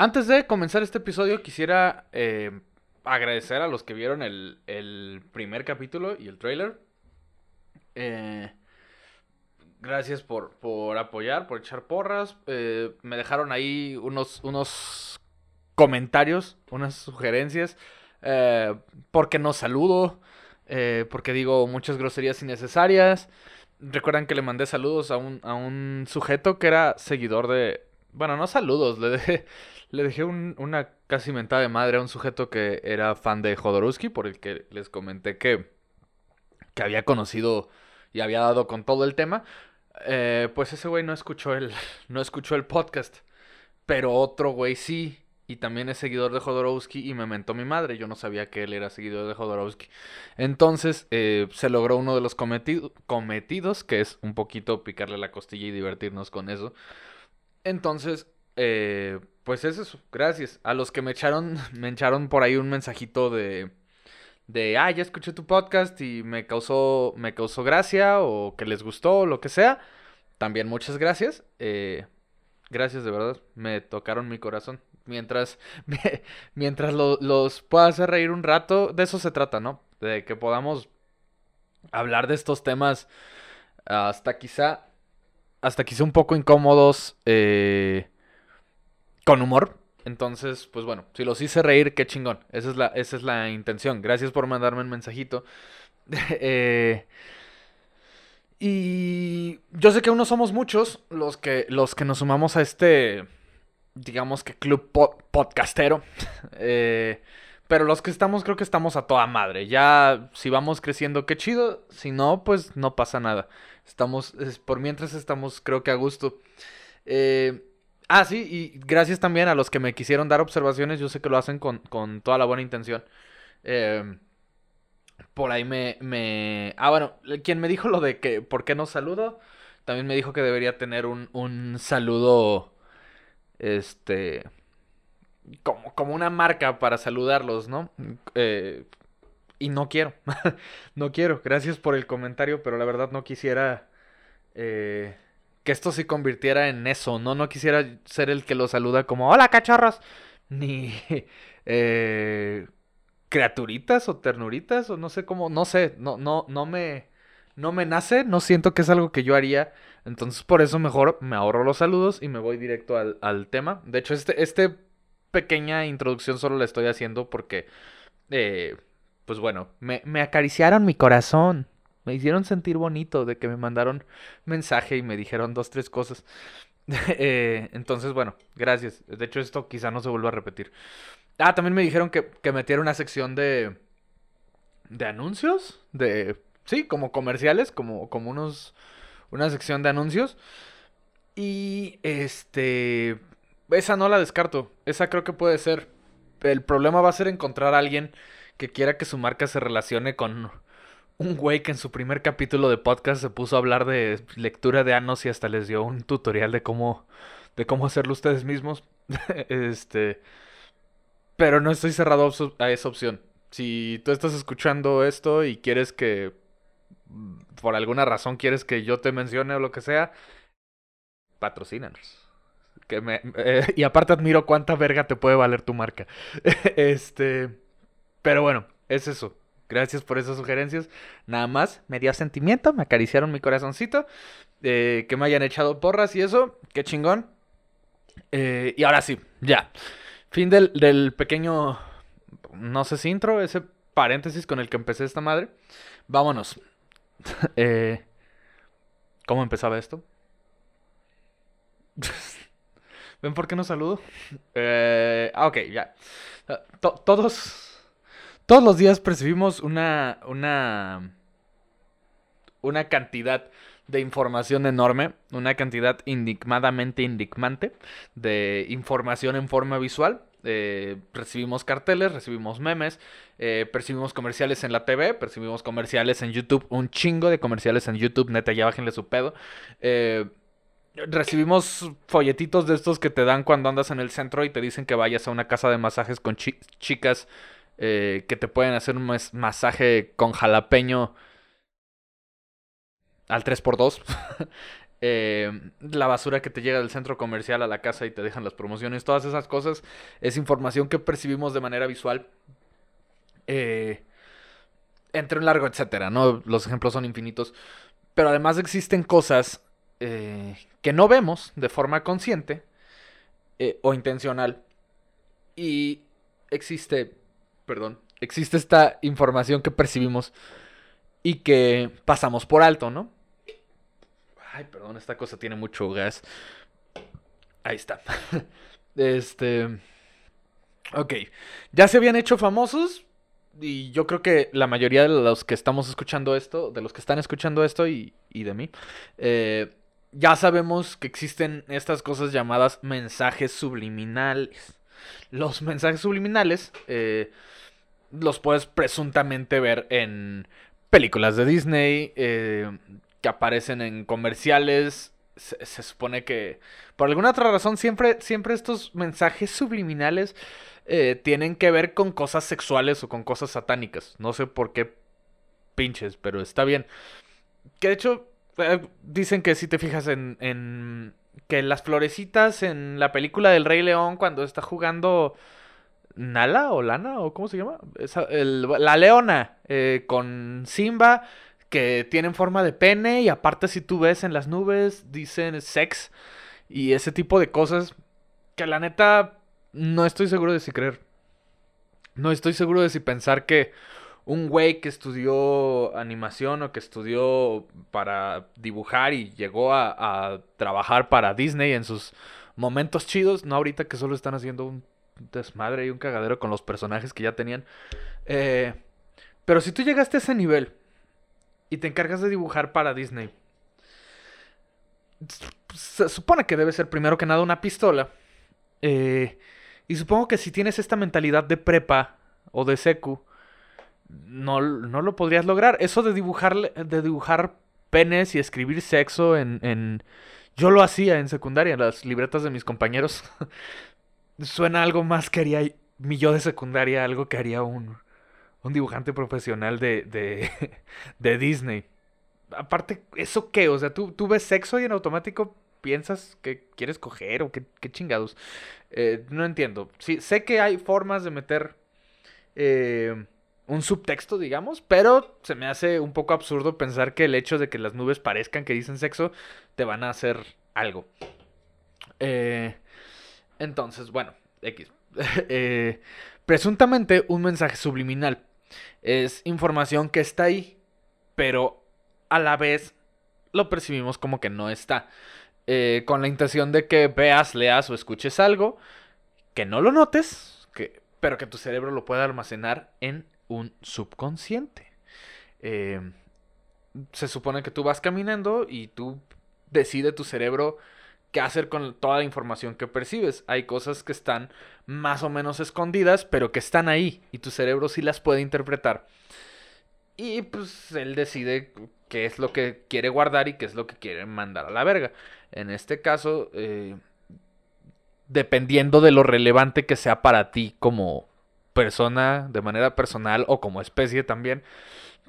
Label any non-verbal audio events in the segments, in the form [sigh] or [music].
Antes de comenzar este episodio, quisiera eh, agradecer a los que vieron el, primer capítulo y el trailer. Eh, gracias por, por, apoyar, por echar porras. Eh, me dejaron ahí unos, unos comentarios, unas sugerencias. Eh, porque no saludo. porque digo muchas groserías innecesarias. Recuerdan que le mandé saludos a un, a un sujeto que era seguidor de... Bueno, no saludos, le dejé, le dejé una casi mentada de madre a un sujeto que era fan de Jodorowsky, por el que les comenté que, que había conocido y había dado con todo el tema. Eh, pues ese güey no escuchó el, [laughs] no escuchó el podcast. Pero otro güey sí. Y también es seguidor de Jodorowsky y me mentó mi madre. Yo no sabía que él era seguidor de Jodorowsky. Entonces eh, se logró uno de los cometidos, que es un poquito picarle la costilla y divertirnos con eso. Entonces, eh, pues es eso. Gracias. A los que me echaron, [laughs] me echaron por ahí un mensajito de de, ah, ya escuché tu podcast y me causó, me causó gracia o que les gustó o lo que sea. También muchas gracias. Eh, gracias de verdad. Me tocaron mi corazón. Mientras, [laughs] mientras los pueda hacer reír un rato, de eso se trata, ¿no? De que podamos hablar de estos temas hasta quizá, hasta quizá un poco incómodos, eh, con humor, entonces, pues bueno, si los hice reír, qué chingón. Esa es la, esa es la intención. Gracias por mandarme un mensajito. [laughs] Eh, y yo sé que aún no somos muchos los que, los que nos sumamos a este, digamos que club podcastero. [laughs] Eh, pero los que estamos, creo que estamos a toda madre. Ya, si vamos creciendo, qué chido. Si no, pues no pasa nada. Estamos, por mientras estamos, creo que a gusto. Eh, Ah, sí, y gracias también a los que me quisieron dar observaciones. Yo sé que lo hacen con, toda la buena intención. Em, por ahí me, me... Ah, bueno, quien me dijo lo de que por qué no saludo, también me dijo que debería tener un, un saludo, este, como, como una marca para saludarlos, ¿no? Eh, y no quiero, [laughs] no quiero. Gracias por el comentario, pero la verdad no quisiera... Eh, esto se convirtiera en eso, ¿no? No quisiera ser el que lo saluda como, hola cachorros, [laughs] ni eh, criaturitas o ternuritas, o no sé cómo, no sé, no, no, no me, no me nace, no siento que es algo que yo haría, entonces por eso mejor me ahorro los saludos y me voy directo al, al tema. De hecho, este, este pequeña introducción solo la estoy haciendo porque, eh, pues bueno, me, me acariciaron mi corazón. Me hicieron sentir bonito de que me mandaron mensaje y me dijeron dos, tres cosas. [laughs] Eh, entonces, bueno, gracias. De hecho, esto quizá no se vuelva a repetir. Ah, también me dijeron que, que metiera una sección de... ¿De anuncios? De... Sí, como comerciales, como, como unos... Una sección de anuncios. Y este... Esa no la descarto. Esa creo que puede ser. El problema va a ser encontrar a alguien que quiera que su marca se relacione con un güey que en su primer capítulo de podcast se puso a hablar de lectura de anos y hasta les dio un tutorial de cómo de cómo hacerlo ustedes mismos. [laughs] este, pero no estoy cerrado a esa opción. Si tú estás escuchando esto y quieres que por alguna razón quieres que yo te mencione o lo que sea, patrocínanos. Que me, eh, y aparte admiro cuánta verga te puede valer tu marca. [laughs] este, pero bueno, es eso. Gracias por esas sugerencias. Nada más, me dio sentimiento, me acariciaron mi corazoncito. Eh, que me hayan echado porras y eso, qué chingón. Eh, y ahora sí, ya. Fin del, pequeño, no sé si intro, ese paréntesis con el que empecé esta madre. Vámonos. [laughs] Eh, ¿Cómo empezaba esto? [laughs] ¿Ven por qué no saludo? ah, ok, ya. todos todos los días percibimos una, una, una cantidad de información enorme, una cantidad enigmadamente indignante de información en forma visual. Eh, recibimos carteles, recibimos memes, eh, percibimos comerciales en la TV, percibimos comerciales en YouTube, un chingo de comerciales en YouTube, neta, ya bájenle su pedo. Eh, recibimos folletitos de estos que te dan cuando andas en el centro y te dicen que vayas a una casa de masajes con chicas eh, que te pueden hacer un masaje con jalapeño al 3x2. [laughs] eh, la basura que te llega del centro comercial a la casa y te dejan las promociones, todas esas cosas es información que percibimos de manera visual. Eh, entre un largo, etcétera, ¿no? Los ejemplos son infinitos. Pero además existen cosas eh, que no vemos de forma consciente o intencional. Y existe, perdón, existe esta información que percibimos y que pasamos por alto, ¿no? Ay, perdón, esta cosa tiene mucho gas. Ahí está. [laughs] Este... Ok. Ya se habían hecho famosos. Y yo creo que la mayoría de los que estamos escuchando esto, de los que están escuchando esto y, de mí, eh, ya sabemos que existen estas cosas llamadas mensajes subliminales. Los mensajes subliminales eh, los puedes presuntamente ver en películas de Disney, eh, que aparecen en comerciales. Se, supone que por alguna otra razón siempre, siempre estos mensajes subliminales eh, tienen que ver con cosas sexuales o con cosas satánicas. No sé por qué pinches, pero está bien. Que de hecho eh, dicen que si te fijas en, en que las florecitas en la película del Rey León cuando está jugando Nala o Lana o cómo se llama la leona eh, con Simba que tienen forma de pene y aparte si tú ves en las nubes dicen sex y ese tipo de cosas que la neta no estoy seguro de si creer. No estoy seguro de si pensar que un güey que estudió animación o que estudió para dibujar y llegó a, trabajar para Disney en sus momentos chidos, no ahorita que solo están haciendo un desmadre y un cagadero con los personajes que ya tenían. Eh, pero si tú llegaste a ese nivel y te encargas de dibujar para Disney, se supone que debe ser primero que nada una pistola. Eh, y supongo que si tienes esta mentalidad de prepa o de secu, no, no lo podrías lograr. Eso de dibujar, de dibujar penes y escribir sexo en, en... Yo lo hacía en secundaria, en las libretas de mis compañeros. [laughs] Suena algo más que haría mi yo de secundaria, algo que haría un, un dibujante profesional de, de, [laughs] de Disney. Aparte, ¿eso qué? O sea, ¿tú, tú ves sexo y en automático piensas que quieres coger o qué, qué chingados. Eh, no entiendo. Sí, sé que hay formas de meter eh, un subtexto, digamos, pero se me hace un poco absurdo pensar que el hecho de que las nubes parezcan que dicen sexo te van a hacer algo. Eh, entonces, bueno, X. [laughs] Eh, presuntamente un mensaje subliminal es información que está ahí, pero a la vez lo percibimos como que no está. Eh, con la intención de que veas, leas o escuches algo, que no lo notes, que, pero que tu cerebro lo pueda almacenar en un subconsciente. Em, se supone que tú vas caminando y tú decide tu cerebro qué hacer con toda la información que percibes. Hay cosas que están más o menos escondidas, pero que están ahí y tu cerebro sí las puede interpretar. Y pues él decide qué es lo que quiere guardar y qué es lo que quiere mandar a la verga. En este caso, eh, dependiendo de lo relevante que sea para ti como persona, de manera personal o como especie también,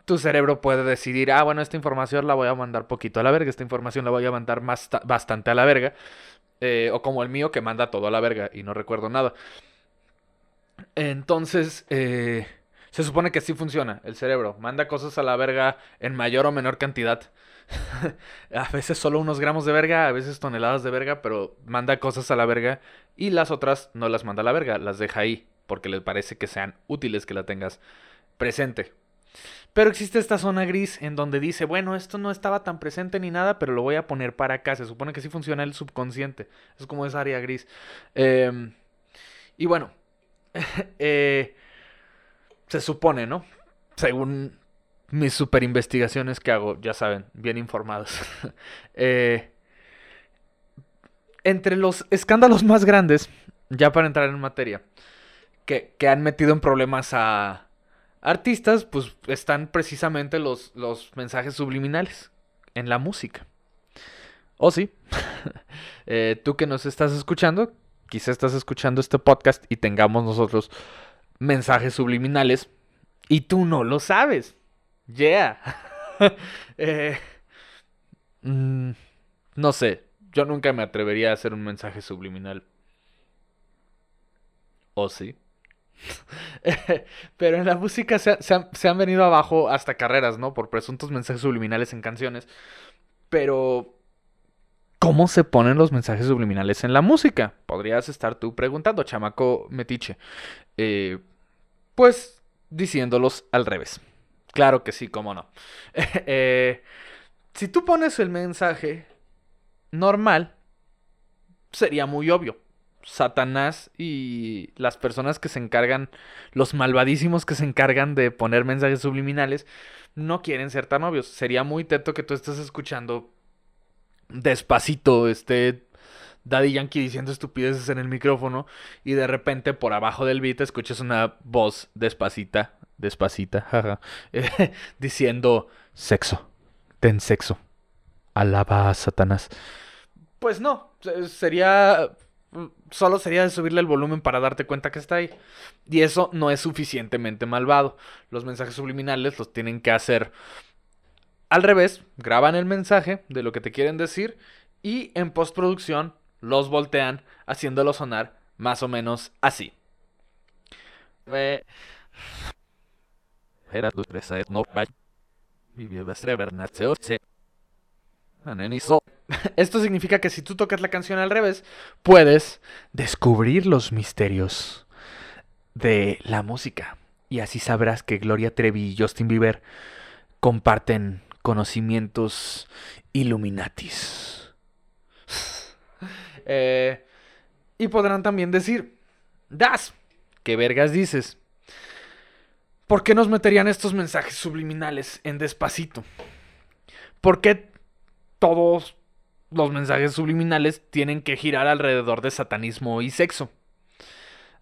tu cerebro puede decidir, ah, bueno, esta información la voy a mandar poquito a la verga, esta información la voy a mandar más bastante a la verga, eh, o como el mío que manda todo a la verga y no recuerdo nada. Entonces, eh, se supone que así funciona el cerebro, manda cosas a la verga en mayor o menor cantidad. [laughs] a veces solo unos gramos de verga, a veces toneladas de verga, pero manda cosas a la verga y las otras no las manda a la verga, las deja ahí porque le parece que sean útiles que la tengas presente. Pero existe esta zona gris en donde dice, bueno, esto no estaba tan presente ni nada, pero lo voy a poner para acá. Se supone que sí funciona el subconsciente. Es como esa área gris. Em, y bueno, [laughs] eh, se supone, ¿no? Según mis super investigaciones que hago, ya saben, bien informados. [laughs] Eh, entre los escándalos más grandes, ya para entrar en materia, que, han metido en problemas a artistas, pues están precisamente los, los mensajes subliminales en la música. ¿O oh, sí? [laughs] Eh, tú que nos estás escuchando, quizá estás escuchando este podcast y tengamos nosotros mensajes subliminales y tú no lo sabes. Yeah. [laughs] Eh, mm, No sé, yo nunca me atrevería a hacer un mensaje subliminal. ¿O sí? [laughs] Pero en la música se, se, han, venido abajo hasta carreras, ¿no? Por presuntos mensajes subliminales en canciones. Pero, ¿cómo se ponen los mensajes subliminales en la música? Podrías estar tú preguntando, chamaco metiche. Eh, pues diciéndolos al revés. Claro que sí, cómo no. [laughs] Eh, si tú pones el mensaje normal, sería muy obvio. Satanás y las personas que se encargan, los malvadísimos que se encargan de poner mensajes subliminales, no quieren ser tan obvios. Sería muy teto que tú estés escuchando despacito, este Daddy Yankee diciendo estupideces en el micrófono y de repente por abajo del beat escuchas una voz despacita, despacita, [laughs] jaja, diciendo sexo, ten sexo, alaba a Satanás. Pues no, sería solo sería de subirle el volumen para darte cuenta que está ahí. Y eso no es suficientemente malvado. Los mensajes subliminales los tienen que hacer al revés. Graban el mensaje de lo que te quieren decir y en postproducción los voltean haciéndolo sonar más o menos así. [laughs] Esto significa que si tú tocas la canción al revés, puedes descubrir los misterios de la música. Y así sabrás que Gloria Trevi y Justin Bieber comparten conocimientos Illuminatis. [laughs] Eh, y podrán también decir, Das, ¿qué vergas dices? ¿Por qué nos meterían estos mensajes subliminales en despacito? ¿Por qué todos los mensajes subliminales tienen que girar alrededor de satanismo y sexo.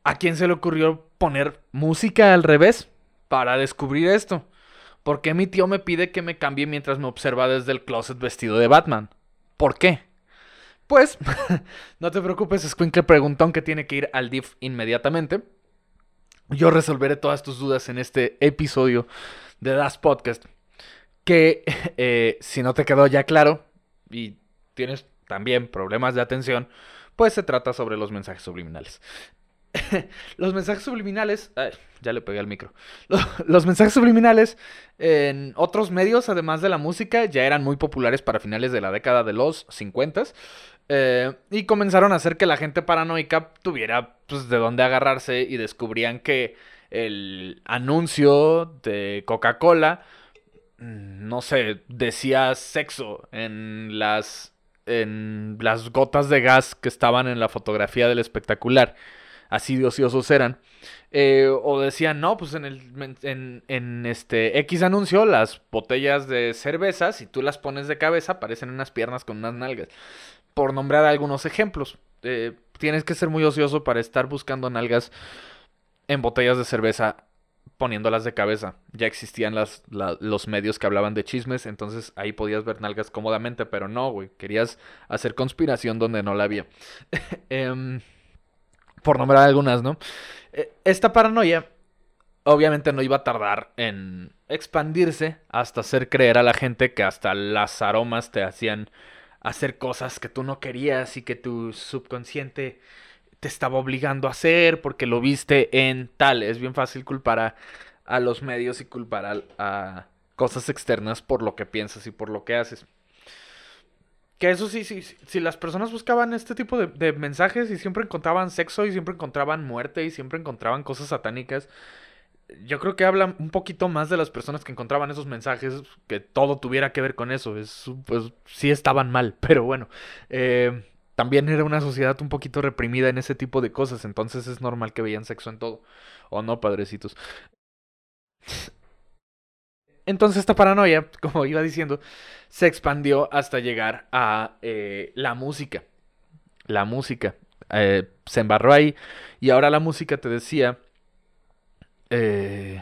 ¿A quién se le ocurrió poner música al revés para descubrir esto? ¿Por qué mi tío me pide que me cambie mientras me observa desde el closet vestido de Batman? ¿Por qué? Pues, [laughs] no te preocupes, Squinkle preguntón que tiene que ir al DIF inmediatamente. Yo resolveré todas tus dudas en este episodio de Das Podcast. Que, [laughs] eh, si no te quedó ya claro, y tienes también problemas de atención, pues se trata sobre los mensajes subliminales. [laughs] los mensajes subliminales, ya le pegué al micro. [laughs] Los, mensajes subliminales en otros medios, además de la música, ya eran muy populares para finales de la década de los 50 eh, y comenzaron a hacer que la gente paranoica tuviera pues, de dónde agarrarse y descubrían que el anuncio de Coca-Cola no sé, decía sexo en las en las gotas de gas que estaban en la fotografía del espectacular. Así de ociosos eran. Eh, o decían, no, pues en, el, en, en, este X anuncio, las botellas de cerveza, si tú las pones de cabeza, parecen unas piernas con unas nalgas. Por nombrar algunos ejemplos. Eh, tienes que ser muy ocioso para estar buscando nalgas en botellas de cerveza poniéndolas de cabeza. Ya existían las, los medios que hablaban de chismes, entonces ahí podías ver nalgas cómodamente, pero no, güey. Querías hacer conspiración donde no la había. [laughs] Em, por nombrar algunas, ¿no? E, esta paranoia obviamente no iba a tardar en expandirse hasta hacer creer a la gente que hasta las aromas te hacían hacer cosas que tú no querías y que tu subconsciente te estaba obligando a hacer porque lo viste en tal. Es bien fácil culpar a, los medios y culpar a, cosas externas por lo que piensas y por lo que haces. Que eso sí, sí, si las personas buscaban este tipo de, mensajes y siempre encontraban sexo y siempre encontraban muerte y siempre encontraban cosas satánicas, yo creo que habla un poquito más de las personas que encontraban esos mensajes, que todo tuviera que ver con eso. Es, pues sí estaban mal, [laughs] pero bueno. Eh, también era una sociedad un poquito reprimida en ese tipo de cosas, entonces es normal que veían sexo en todo. ¿O no, padrecitos? Entonces esta paranoia, [laughs] como iba diciendo, se expandió hasta llegar a eh, la música. La música. Eh, se embarró ahí y ahora la música te decía eh,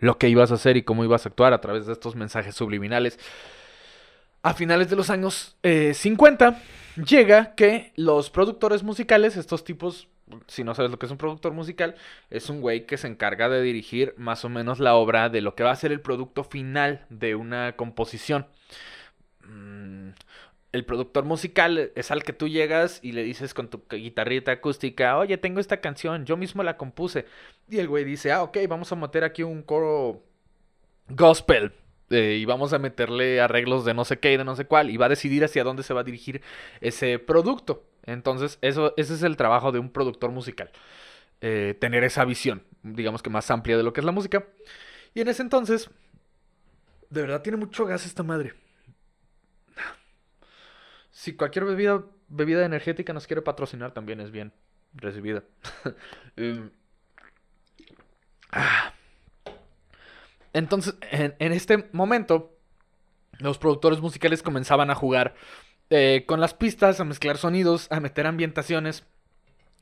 lo que ibas a hacer y cómo ibas a actuar a través de estos mensajes subliminales. A finales de los años 50 llega que los productores musicales, estos tipos, si no sabes lo que es un productor musical, es un güey que se encarga de dirigir más o menos la obra de lo que va a ser el producto final de una composición. Mm, el productor musical es al que tú llegas y le dices con tu guitarrita acústica, oye, tengo esta canción, yo mismo la compuse. Y el güey dice, ah, ok, vamos a meter aquí un coro gospel. Eh, y vamos a meterle arreglos de no sé qué y de no sé cuál. Y va a decidir hacia dónde se va a dirigir ese producto. Entonces, eso, ese es el trabajo de un productor musical. Eh, tener esa visión, digamos que más amplia de lo que es la música. Y en ese entonces, de verdad tiene mucho gas esta madre. Si cualquier bebida, bebida energética nos quiere patrocinar, también es bien recibida. [laughs] Em, ah. Entonces, en, este momento, los productores musicales comenzaban a jugar eh, con las pistas, a mezclar sonidos, a meter ambientaciones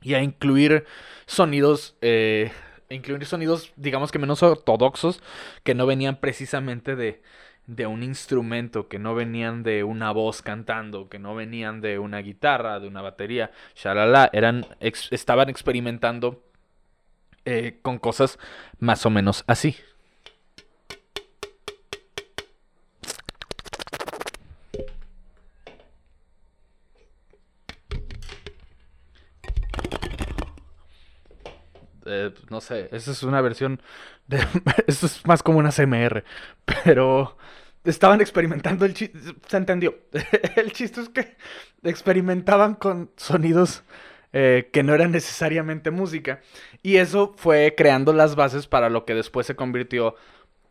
y a incluir sonidos, eh, incluir sonidos, digamos que menos ortodoxos, que no venían precisamente de, un instrumento, que no venían de una voz cantando, que no venían de una guitarra, de una batería, shalala, eran, estaban experimentando eh, con cosas más o menos así. No sé, esa es una versión de... [laughs] Esto es más como una CMR, pero estaban experimentando el chiste, se entendió. [laughs] el chiste es que experimentaban con sonidos eh, que no eran necesariamente música. Y eso fue creando las bases para lo que después se convirtió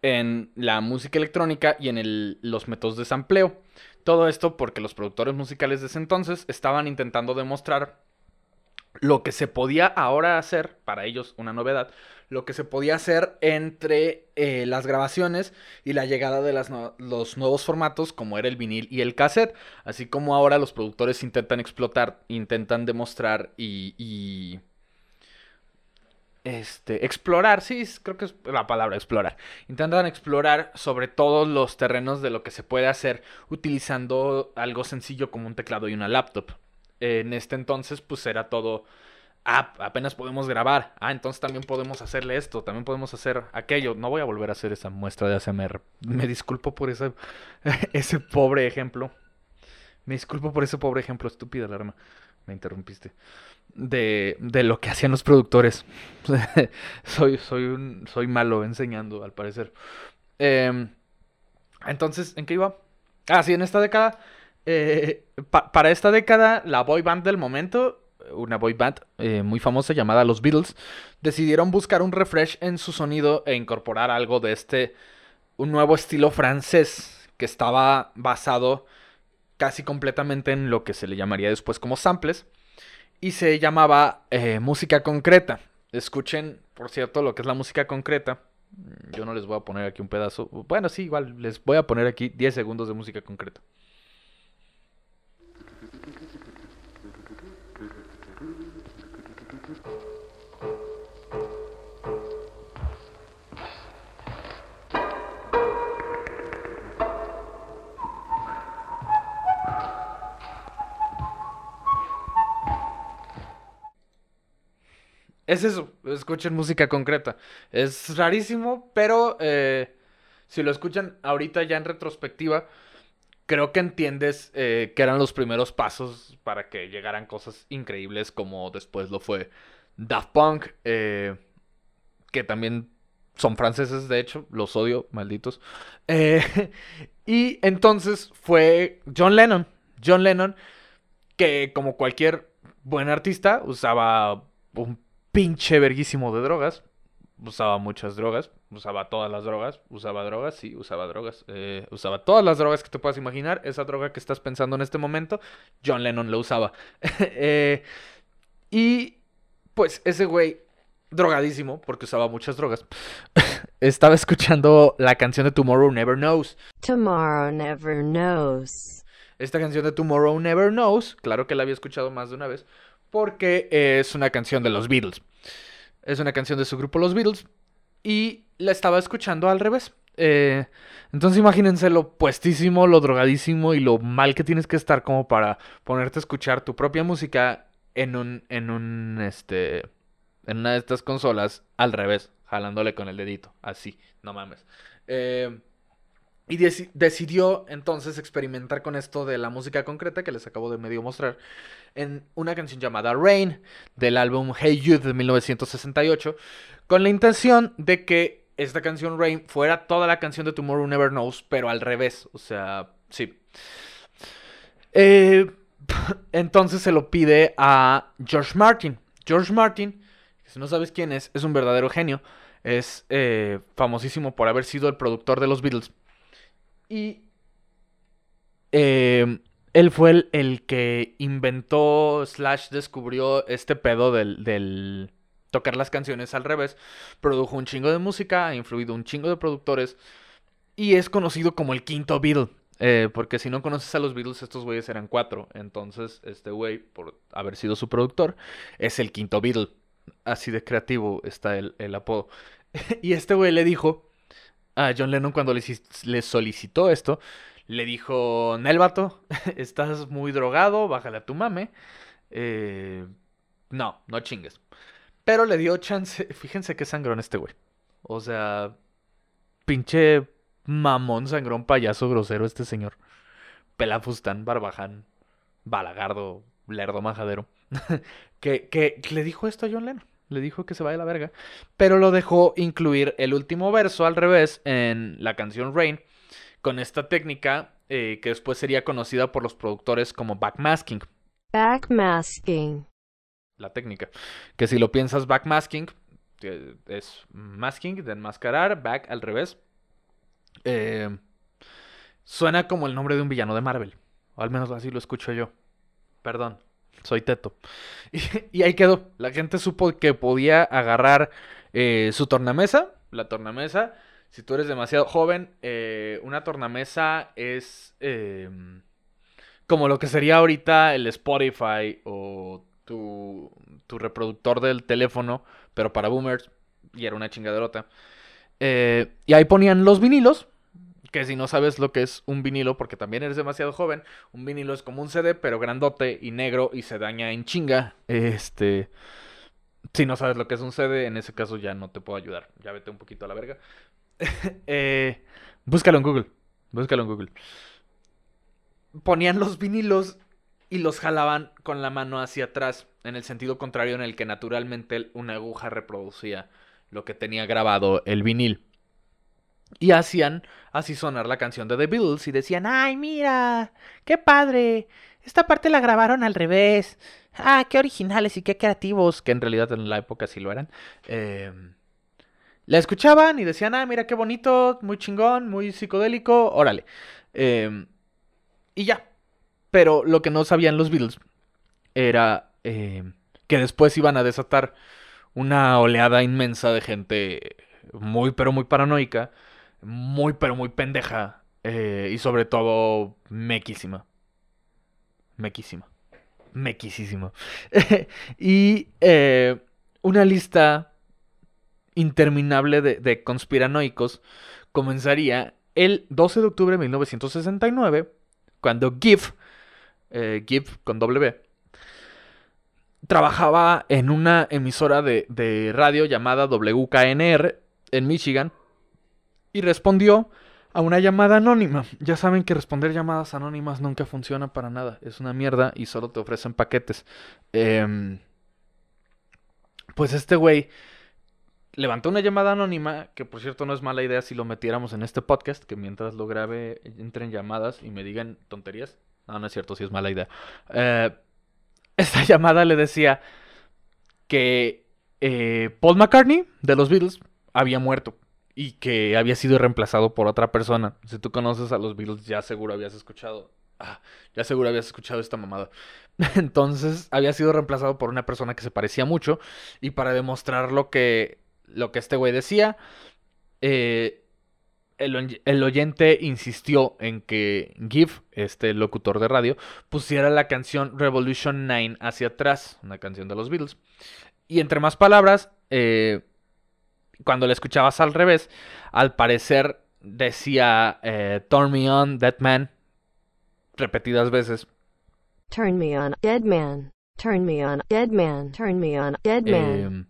en la música electrónica y en los métodos de sampleo. Todo esto porque los productores musicales de ese entonces estaban intentando demostrar lo que se podía ahora hacer, para ellos una novedad, lo que se podía hacer entre eh, las grabaciones y la llegada de los nuevos formatos como era el vinil y el cassette, así como ahora los productores intentan explotar, intentan demostrar y, este, explorar, sí, creo que es la palabra explorar. Intentan explorar sobre todos los terrenos de lo que se puede hacer utilizando algo sencillo como un teclado y una laptop en este entonces pues era todo, ah, apenas podemos grabar, ah, entonces también podemos hacerle esto, también podemos hacer aquello. No voy a volver a hacer esa muestra de ASMR. Me disculpo por ese, [laughs] ese pobre ejemplo. Me disculpo por ese pobre ejemplo, estúpida alarma. Me interrumpiste. De, de lo que hacían los productores. [laughs] soy, soy, un, soy malo enseñando, al parecer. Em, entonces, ¿en qué iba? Ah, sí, en esta década eh, para esta década, la boy band del momento, una boy band eh, muy famosa llamada Los Beatles, decidieron buscar un refresh en su sonido e incorporar algo de este, un nuevo estilo francés que estaba basado casi completamente en lo que se le llamaría después como samples y se llamaba eh, música concreta. Escuchen, por cierto, lo que es la música concreta. Yo no les voy a poner aquí un pedazo. Bueno, sí, igual les voy a poner aquí 10 segundos de música concreta. Es eso, escuchen música concreta. Es rarísimo, pero eh, si lo escuchan ahorita ya en retrospectiva, creo que entiendes eh, que eran los primeros pasos para que llegaran cosas increíbles como después lo fue Daft Punk, eh, que también son franceses, de hecho, los odio, malditos. [laughs] y entonces fue John Lennon, John Lennon, que como cualquier buen artista usaba un pinche verguísimo de drogas. Usaba muchas drogas, usaba todas las drogas, usaba drogas, sí, usaba drogas, eh, usaba todas las drogas que te puedas imaginar. Esa droga que estás pensando en este momento, John Lennon lo usaba. [laughs] Eh, y pues ese güey, drogadísimo, porque usaba muchas drogas, [laughs] estaba escuchando la canción de Tomorrow Never Knows. Tomorrow Never Knows. Esta canción de Tomorrow Never Knows, claro que la había escuchado más de una vez, porque es una canción de los Beatles. Es una canción de su grupo Los Beatles y la estaba escuchando al revés. Eh, entonces imagínense lo puestísimo, lo drogadísimo y lo mal que tienes que estar como para ponerte a escuchar tu propia música en un, en un, este, en una de estas consolas al revés, jalándole con el dedito, así, no mames. Eh, Y deci- decidió entonces experimentar con esto de la música concreta que les acabo de medio mostrar en una canción llamada Rain del álbum Hey Youth de 1968 con la intención de que esta canción Rain fuera toda la canción de Tomorrow Never Knows pero al revés, o sea, sí. Eh, [laughs] entonces se lo pide a George Martin. George Martin, si no sabes quién es, es un verdadero genio. Es eh, famosísimo por haber sido el productor de los Beatles. Y eh, él fue el, el que inventó, slash, descubrió este pedo del, del tocar las canciones al revés. Produjo un chingo de música, ha influido un chingo de productores. Y es conocido como el quinto Beatle. eh, porque si no conoces a los Beatles, estos güeyes eran cuatro. Entonces, este güey, por haber sido su productor, es el quinto Beatle. Así de creativo está el, el apodo. [laughs] y este güey le dijo a John Lennon cuando le, solicitó esto, le dijo, Nel vato, [laughs] estás muy drogado, bájale a tu mame. Eh, no, no chingues. Pero le dio chance, fíjense qué sangrón este güey. O sea, pinche mamón, sangrón, payaso, grosero este señor. Pelafustán, barbaján, balagardo, lerdo, majadero. [laughs] que, que le dijo esto a John Lennon. Le dijo que se vaya a la verga. Pero lo dejó incluir el último verso al revés en la canción Rain. Con esta técnica eh, que después sería conocida por los productores como backmasking. Backmasking. La técnica. Que si lo piensas backmasking, es masking, de enmascarar, back al revés. Eh, suena como el nombre de un villano de Marvel. O al menos así lo escucho yo. Perdón, soy teto. [laughs] Y, ahí quedó. La gente supo que podía agarrar eh, su tornamesa. La tornamesa. Si tú eres demasiado joven, eh, una tornamesa es eh, como lo que sería ahorita el Spotify o tu, tu reproductor del teléfono, pero para boomers. Y era una chingaderota. Eh, y ahí ponían los vinilos. Que si no sabes lo que es un vinilo, porque también eres demasiado joven, un vinilo es como un CD, pero grandote y negro y se daña en chinga. Este. Si no sabes lo que es un CD, en ese caso ya no te puedo ayudar. Ya vete un poquito a la verga. [laughs] Eh, búscalo en Google. Búscalo en Google. Ponían los vinilos y los jalaban con la mano hacia atrás, en el sentido contrario en el que naturalmente una aguja reproducía lo que tenía grabado el vinil. Y hacían así sonar la canción de The Beatles y decían, ¡ay, mira! ¡Qué padre! Esta parte la grabaron al revés. ¡Ah, qué originales y qué creativos! Que en realidad en la época sí lo eran. Eh, la escuchaban y decían, ¡ah, mira qué bonito! Muy chingón, muy psicodélico, órale. Eh, y ya. Pero lo que no sabían los Beatles era eh, que después iban a desatar una oleada inmensa de gente muy pero muy paranoica, muy pero muy pendeja eh, y sobre todo mequísima. Mequísima. Mequisísima. [laughs] y eh, una lista interminable de, conspiranoicos comenzaría el 12 de octubre de 1969 cuando GIF, eh, GIF con W, trabajaba en una emisora de radio llamada WKNR en Michigan y respondió a una llamada anónima. Ya saben que responder llamadas anónimas nunca funciona para nada. Es una mierda y solo te ofrecen paquetes. Em, pues este güey levantó una llamada anónima, que por cierto no es mala idea si lo metiéramos en este podcast, que mientras lo grabe entren llamadas y me digan tonterías. No, no es cierto, si es mala idea. Eh, esta [laughs] llamada le decía que eh, Paul McCartney de los Beatles había muerto y que había sido reemplazado por otra persona. Si tú conoces a los Beatles, ya seguro habías escuchado. Ah, ya seguro habías escuchado esta mamada. [laughs] Entonces había sido reemplazado por una persona que se parecía mucho. Y para demostrar lo que, lo que este güey decía, eh, el, el oyente insistió en que GIF, este locutor de radio, pusiera la canción Revolution 9 hacia atrás, una canción de los Beatles. Y entre más palabras, eh, cuando la escuchabas al revés, al parecer decía eh, Turn me on, Dead Man, repetidas veces. Turn me on, dead man. Turn me on, dead man. Turn me on, dead man. eh,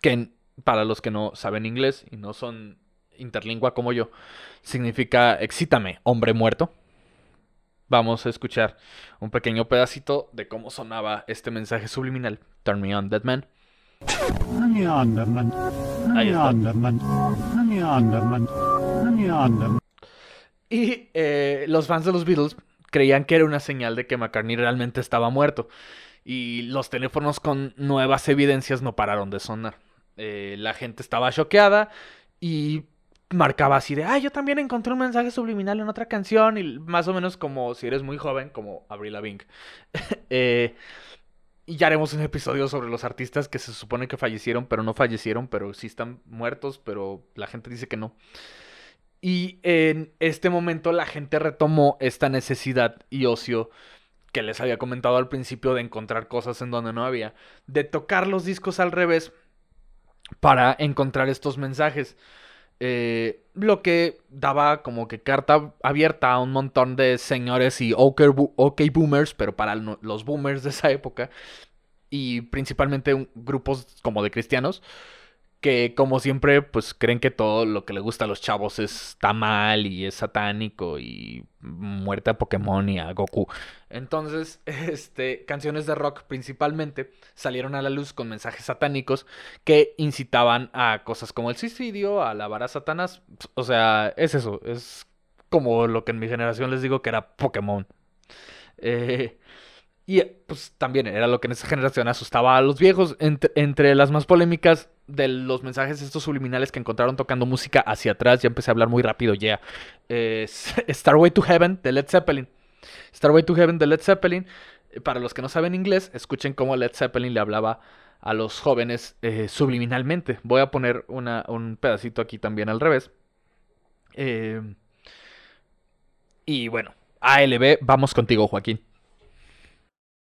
que para los que no saben inglés y no son interlingua como yo, significa excítame, hombre muerto. Vamos a escuchar un pequeño pedacito de cómo sonaba este mensaje subliminal. Turn me on, dead man. Ahí está. Y eh, los fans de los Beatles creían que era una señal de que McCartney realmente estaba muerto. Y los teléfonos con nuevas evidencias no pararon de sonar. Eh, la gente estaba choqueada y marcaba así de, ah, yo también encontré un mensaje subliminal en otra canción. Y más o menos como si eres muy joven, como Avril Lavigne. [laughs] eh, y ya haremos un episodio sobre los artistas que se supone que fallecieron, pero no fallecieron, pero sí están muertos, pero la gente dice que no. Y en este momento la gente retomó esta necesidad y ocio que les había comentado al principio de encontrar cosas en donde no había, de tocar los discos al revés para encontrar estos mensajes. Eh, lo que daba como que carta abierta a un montón de señores y OK, boomers, pero para los boomers de esa época, y principalmente grupos como de cristianos, que como siempre pues creen que todo lo que le gusta a los chavos está mal y es satánico y muerte a Pokémon y a Goku. Entonces, [laughs] este canciones de rock principalmente salieron a la luz con mensajes satánicos que incitaban a cosas como el suicidio, a alabar a Satanás, o sea, es eso, es como lo que en mi generación les digo que era Pokémon. Eh, y pues también era lo que en esa generación asustaba a los viejos. Entre, las más polémicas de los mensajes estos subliminales que encontraron tocando música hacia atrás, ya empecé a hablar muy rápido, ya. Yeah. [laughs] Starway to Heaven de Led Zeppelin. Starway to Heaven de Led Zeppelin. Eh, para los que no saben inglés, escuchen cómo Led Zeppelin le hablaba a los jóvenes eh, subliminalmente. Voy a poner una, un pedacito aquí también al revés. Eh, y bueno, ALB, vamos contigo, Joaquín.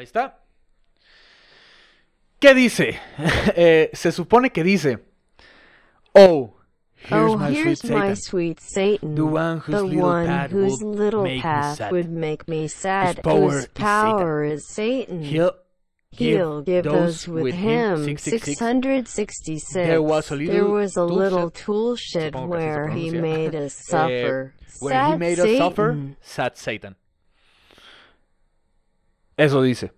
Ahí está. ¿Qué dice? [laughs] eh, se supone que dice, oh, Here's, oh, my, here's sweet my, sweet Satan, the one whose the little one path, whose little make path would make me sad, His power whose power is Satan. He'll, He'll give those with him 666. There was a little, there was a little tool shed where he made us [laughs] Eh, suffer. where sad he made us Satan. suffer, sad Satan. Eso dice.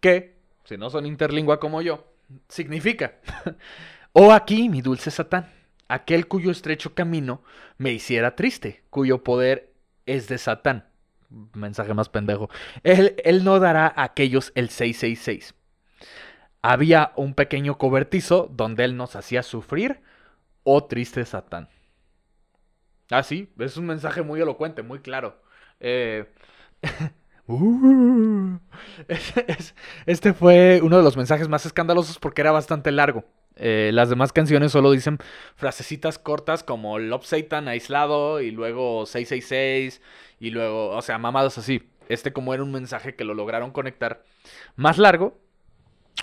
Que, si no son interlingua como yo, significa. [laughs] oh aquí, mi dulce Satán, aquel cuyo estrecho camino me hiciera triste, cuyo poder es de Satán. Mensaje más pendejo. Él, él no dará a aquellos el 666. Había un pequeño cobertizo donde él nos hacía sufrir, oh triste Satán. Ah, sí, es un mensaje muy elocuente, muy claro. Eh, [laughs] [laughs] es- es- este fue uno de los mensajes más escandalosos porque era bastante largo. Eh, las demás canciones solo dicen frasecitas cortas como Love Satan aislado y luego 666 y luego, o sea, mamadas así. Este como era un mensaje que lo lograron conectar más largo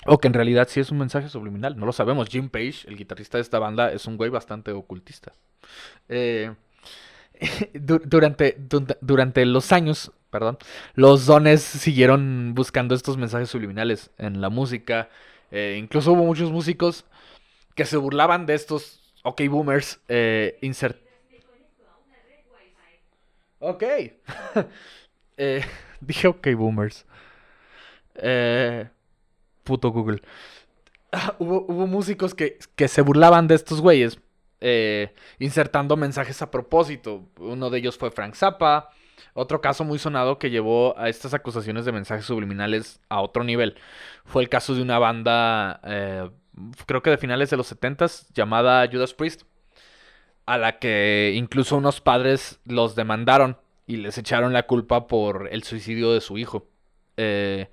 o que en realidad sí es un mensaje subliminal, no lo sabemos. Jim Page, el guitarrista de esta banda, es un güey bastante ocultista. Eh, [laughs] du- durante, du- durante los años, perdón, los dones siguieron buscando estos mensajes subliminales en la música. Eh, incluso hubo muchos músicos que se burlaban de estos OK Boomers eh, insert. Ok. [laughs] Eh, [laughs] dije OK Boomers. Puto Google. [laughs] Hubo, hubo músicos que, que se burlaban de estos güeyes, insertando mensajes a propósito. Uno de ellos fue Frank Zappa. Otro caso muy sonado que llevó a estas acusaciones de mensajes subliminales a otro nivel fue el caso de una banda, eh, creo que de finales de los 70s, llamada Judas Priest, a la que incluso unos padres los demandaron y les echaron la culpa por el suicidio de su hijo. Eh,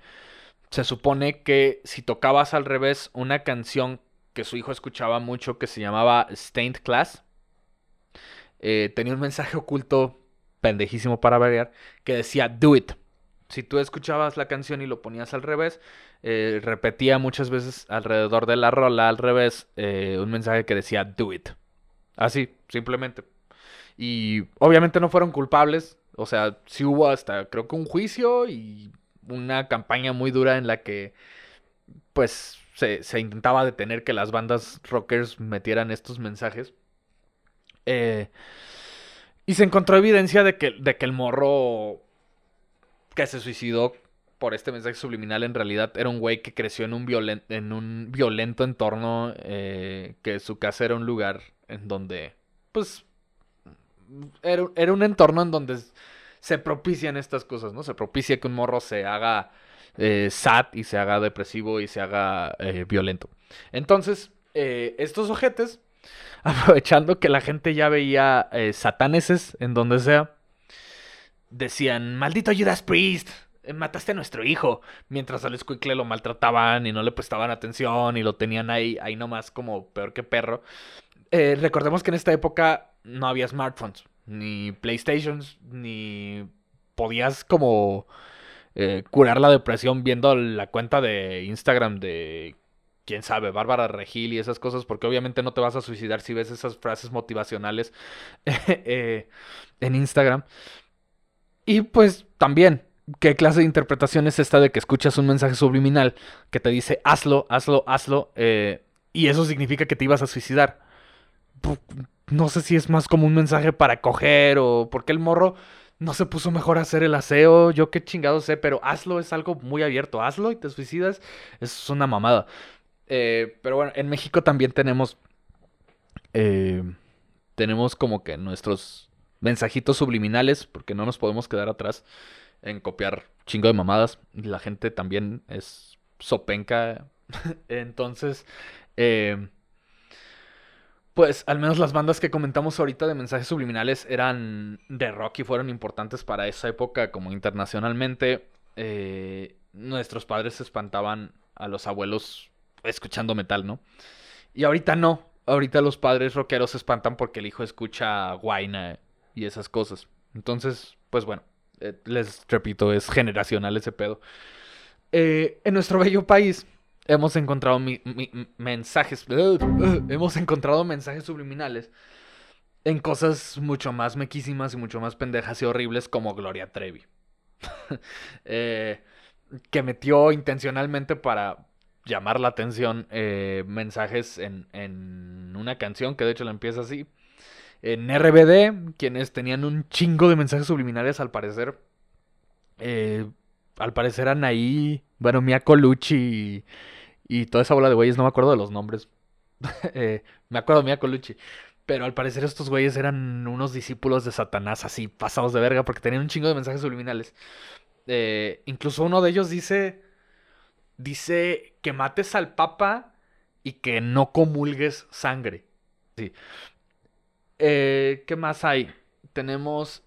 se supone que si tocabas al revés una canción que su hijo escuchaba mucho que se llamaba Stained Class. Eh, tenía un mensaje oculto, pendejísimo para variar, que decía Do it. Si tú escuchabas la canción y lo ponías al revés, eh, repetía muchas veces alrededor de la rola al revés eh, un mensaje que decía Do it. Así, simplemente. Y obviamente no fueron culpables. O sea, sí hubo hasta creo que un juicio y una campaña muy dura en la que pues se, se intentaba detener que las bandas rockers metieran estos mensajes. Eh, y se encontró evidencia de que, de que el morro que se suicidó por este mensaje subliminal en realidad era un güey que creció en un, violen en un violento entorno, eh, que su casa era un lugar en donde, pues, era, era, un entorno en donde se propician estas cosas, ¿no? Se propicia que un morro se haga eh, sad y se haga depresivo y se haga eh, violento. Entonces, estos ojetes [laughs] aprovechando que la gente ya veía eh, sataneses en donde sea, decían, maldito Judas Priest, eh, mataste a nuestro hijo, mientras al escuicle lo maltrataban y no le prestaban atención y lo tenían ahí, ahí nomás como peor que perro. Eh, recordemos que en esta época no había smartphones, ni PlayStations, ni podías como eh, curar la depresión viendo la cuenta de Instagram de quién sabe, Bárbara Regil y esas cosas, porque obviamente no te vas a suicidar si ves esas frases motivacionales [laughs] eh, en Instagram. Y pues también, ¿qué clase de interpretación es esta de que escuchas un mensaje subliminal que te dice hazlo, hazlo, hazlo, eh, y eso significa que te ibas a suicidar? No sé si es más como un mensaje para coger o porque el morro no se puso mejor a hacer el aseo, yo qué chingado sé, pero hazlo es algo muy abierto, hazlo y te suicidas, es una mamada. Eh, pero bueno, en México también tenemos. Eh, tenemos como que nuestros mensajitos subliminales, porque no nos podemos quedar atrás en copiar chingo de mamadas. La gente también es sopenca. [laughs] Entonces, eh, pues al menos las bandas que comentamos ahorita de mensajes subliminales eran de rock y fueron importantes para esa época como internacionalmente. Nuestros padres se espantaban a los abuelos escuchando metal, ¿no? Y ahorita no. Ahorita los padres rockeros se espantan porque el hijo escucha guaina y esas cosas. Entonces, pues bueno, eh, les repito, es generacional ese pedo. Eh, en nuestro bello país hemos encontrado mensajes, hemos encontrado mensajes subliminales en cosas mucho más mequísimas y mucho más pendejas y horribles como Gloria Trevi. [laughs] eh, que metió intencionalmente para llamar la atención eh, mensajes en, en, una canción que de hecho la empieza así. En RBD, quienes tenían un chingo de mensajes subliminales al parecer. Eh, al parecer Anaí, bueno, Mia Colucci y, y, toda esa bola de güeyes, no me acuerdo de los nombres. [laughs] eh, me acuerdo de Mia Colucci. Pero al parecer estos güeyes eran unos discípulos de Satanás así, pasados de verga, porque tenían un chingo de mensajes subliminales. Eh, incluso uno de ellos dice dice que mates al papa y que no comulgues sangre. Sí. Eh, ¿Qué más hay? Tenemos...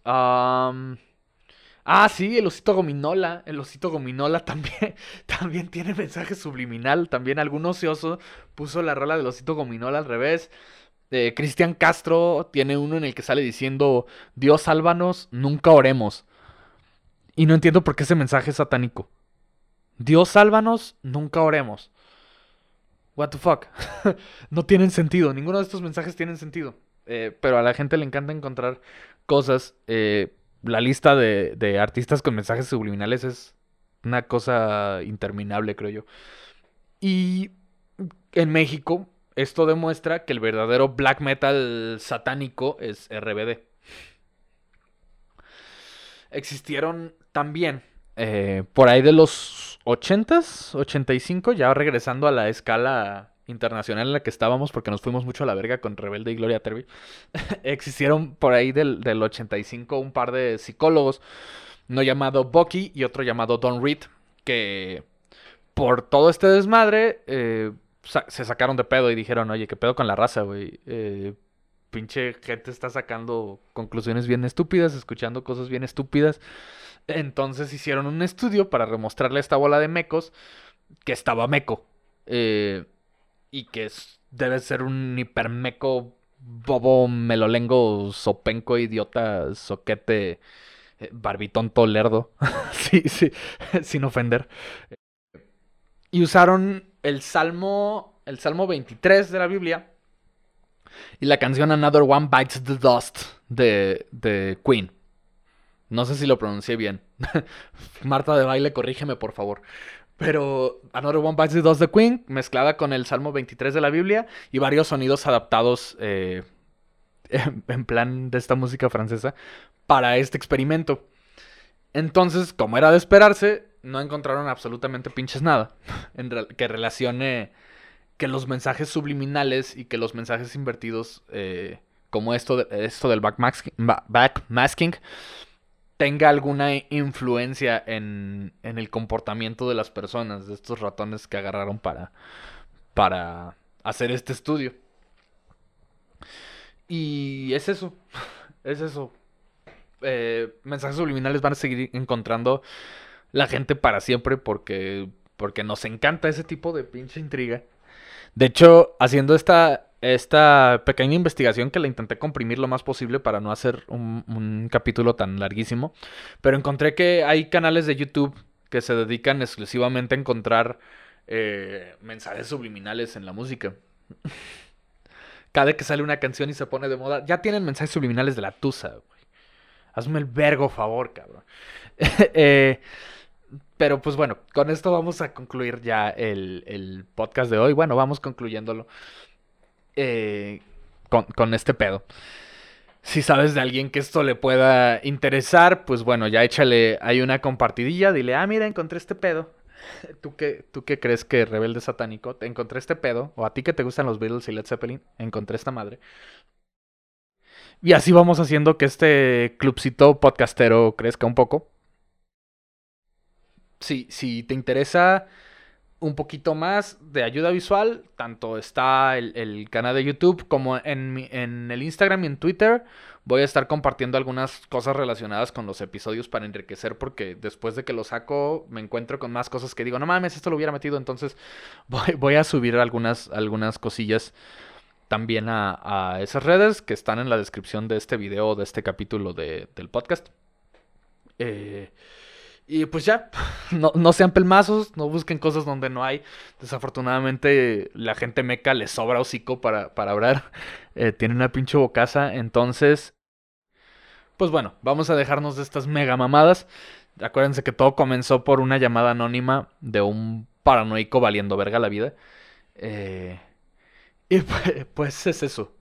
Ah, sí, el osito gominola. El osito gominola [laughs] también, también tiene mensaje subliminal. También algún ocioso puso la rola del osito gominola al revés. Eh, Cristian Castro tiene uno en el que sale diciendo, Dios sálvanos, nunca oremos. Y no entiendo por qué ese mensaje es satánico. Dios sálvanos, nunca oremos. What the fuck? [laughs] no tienen sentido. Ninguno de estos mensajes tienen sentido. Eh, pero a la gente le encanta encontrar cosas. Eh, la lista de, de, artistas con mensajes subliminales es una cosa interminable, creo yo. Y en México, esto demuestra que el verdadero black metal satánico es RBD. Existieron también eh, por ahí de los 80s, 85, ya regresando a la escala internacional en la que estábamos, porque nos fuimos mucho a la verga con Rebelde y Gloria Trevi, [laughs] existieron por ahí del, del 85 un par de psicólogos, uno llamado Bucky y otro llamado Don Reed, que por todo este desmadre eh, se sacaron de pedo y dijeron, oye, ¿qué pedo con la raza, güey? Eh, pinche gente está sacando conclusiones bien estúpidas, escuchando cosas bien estúpidas. Entonces hicieron un estudio para demostrarle a esta bola de mecos que estaba meco. Eh, y que debe ser un hipermeco bobo melolengo sopenco idiota soquete eh, barbitonto lerdo [laughs] sí sí [laughs] sin ofender y usaron el salmo el salmo 23 de la Biblia y la canción Another One Bites the Dust de, de Queen no sé si lo pronuncié bien [laughs] Marta de baile corrígeme por favor pero Another One Bites the Dust de Queen, mezclada con el Salmo 23 de la Biblia y varios sonidos adaptados eh, [laughs] en plan de esta música francesa para este experimento. Entonces, como era de esperarse, no encontraron absolutamente pinches nada [laughs] que relacione que los mensajes subliminales y que los mensajes invertidos, eh, como esto, esto del backmasking, backmasking tenga alguna influencia en, en, el comportamiento de las personas, de estos ratones que agarraron para, para hacer este estudio. Y es eso, [laughs] es eso. Eh, mensajes subliminales van a seguir encontrando la gente para siempre porque, porque nos encanta ese tipo de pinche intriga. De hecho, haciendo esta, esta pequeña investigación que la intenté comprimir lo más posible para no hacer un, capítulo tan larguísimo, pero encontré que hay canales de YouTube que se dedican exclusivamente a encontrar eh, mensajes subliminales en la música. [laughs] Cada que sale una canción y se pone de moda, ya tienen mensajes subliminales de la tusa. Hazme el vergo favor, cabrón. [laughs] eh, pero pues bueno, con esto vamos a concluir ya el, podcast de hoy. Bueno, vamos concluyéndolo eh, con, este pedo. Si sabes de alguien que esto le pueda interesar, pues bueno, ya échale ahí una compartidilla. Dile, ah, mira, encontré este pedo. [laughs] ¿Tú qué, ¿Tú qué crees que rebelde satánico? Te encontré este pedo. O a ti que te gustan los Beatles y Led Zeppelin, encontré esta madre. Y así vamos haciendo que este clubcito podcastero crezca un poco si, si te interesa un poquito más de ayuda visual, tanto está el, canal de YouTube como en, en, el Instagram y en Twitter. Voy a estar compartiendo algunas cosas relacionadas con los episodios para enriquecer porque después de que lo saco me encuentro con más cosas que digo, no mames, esto lo hubiera metido, entonces [laughs] voy, a subir algunas, algunas cosillas también a, esas redes que están en la descripción de este video, de este capítulo del podcast. Eh, y pues ya, [laughs] no, no, sean pelmazos, no busquen cosas donde no hay. Desafortunadamente la gente meca les sobra hocico para, para hablar. [laughs] Eh, tiene una pinche bocaza. Entonces, pues bueno, vamos a dejarnos de estas mega mamadas. Acuérdense que todo comenzó por una llamada anónima de un paranoico valiendo verga la vida. Eh, y pues, [laughs] pues es eso.